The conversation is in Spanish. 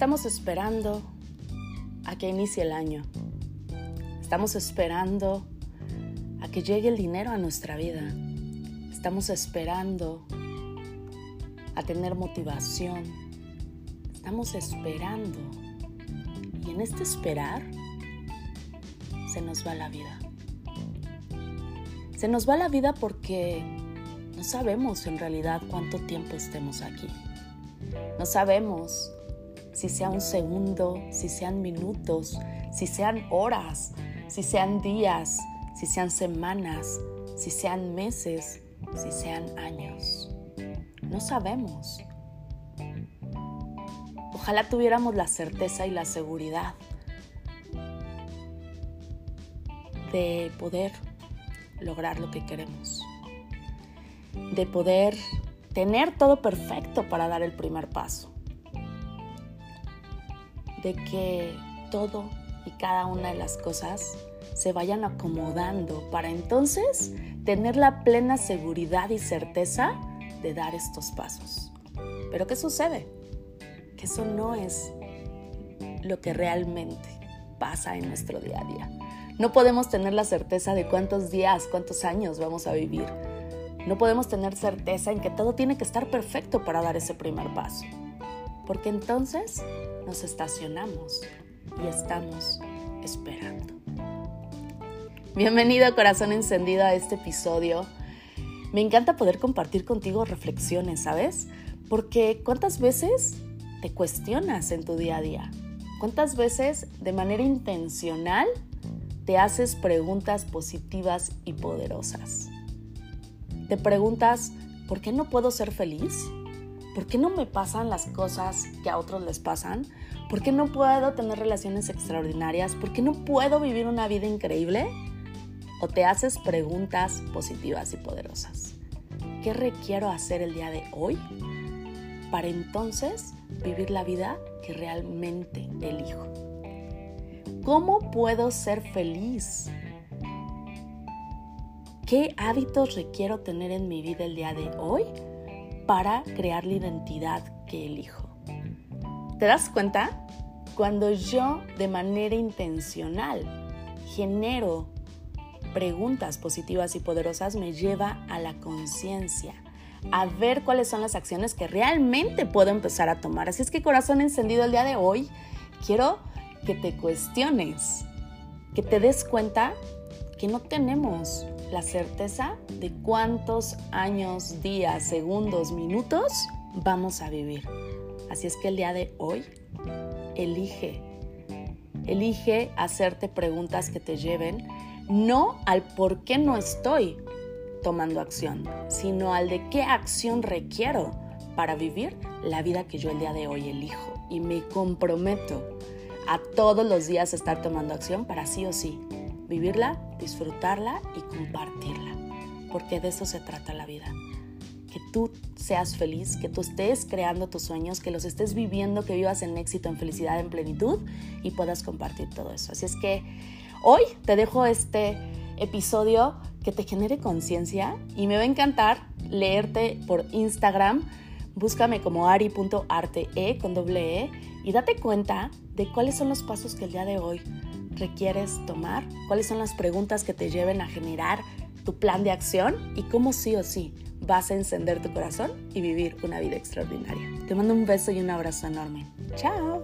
Estamos esperando a que inicie el año. Estamos esperando a que llegue el dinero a nuestra vida. Estamos esperando a tener motivación. Estamos esperando. Y en este esperar se nos va la vida. Se nos va la vida porque no sabemos en realidad cuánto tiempo estemos aquí. No sabemos si sea un segundo, si sean minutos, si sean horas, si sean días, si sean semanas, si sean meses, si sean años. No sabemos. Ojalá tuviéramos la certeza y la seguridad de poder lograr lo que queremos, de poder tener todo perfecto para dar el primer paso, de que todo y cada una de las cosas se vayan acomodando para entonces tener la plena seguridad y certeza de dar estos pasos. Pero ¿qué sucede? Que eso no es lo que realmente pasa en nuestro día a día. No podemos tener la certeza de cuántos días, cuántos años vamos a vivir. No podemos tener certeza en que todo tiene que estar perfecto para dar ese primer paso. Porque entonces nos estacionamos y estamos esperando. Bienvenido corazón encendido a este episodio. Me encanta poder compartir contigo reflexiones, ¿sabes? Porque cuántas veces te cuestionas en tu día a día. ¿Cuántas veces de manera intencional te haces preguntas positivas y poderosas? Te preguntas, ¿por qué no puedo ser feliz? ¿Por qué no me pasan las cosas que a otros les pasan? ¿Por qué no puedo tener relaciones extraordinarias? ¿Por qué no puedo vivir una vida increíble? ¿O te haces preguntas positivas y poderosas? ¿Qué requiero hacer el día de hoy para entonces vivir la vida que realmente elijo? ¿Cómo puedo ser feliz? ¿Qué hábitos requiero tener en mi vida el día de hoy para crear la identidad que elijo? ¿Te das cuenta? Cuando yo de manera intencional genero preguntas positivas y poderosas me lleva a la conciencia, a ver cuáles son las acciones que realmente puedo empezar a tomar. Así es que corazón encendido el día de hoy, quiero que te cuestiones, que te des cuenta que no tenemos la certeza de cuántos años, días, segundos, minutos vamos a vivir. Así es que el día de hoy, elige, elige hacerte preguntas que te lleven no al por qué no estoy tomando acción, sino al de qué acción requiero para vivir la vida que yo el día de hoy elijo. Y me comprometo a todos los días estar tomando acción para sí o sí vivirla, disfrutarla y compartirla. Porque de eso se trata la vida. Que tú seas feliz, que tú estés creando tus sueños, que los estés viviendo, que vivas en éxito, en felicidad, en plenitud y puedas compartir todo eso. Así es que hoy te dejo este episodio que te genere conciencia y me va a encantar leerte por Instagram. Búscame como ari.arte con doble E y date cuenta de cuáles son los pasos que el día de hoy requieres tomar, cuáles son las preguntas que te lleven a generar tu plan de acción y cómo sí o sí vas a encender tu corazón y vivir una vida extraordinaria. Te mando un beso y un abrazo enorme. Chao.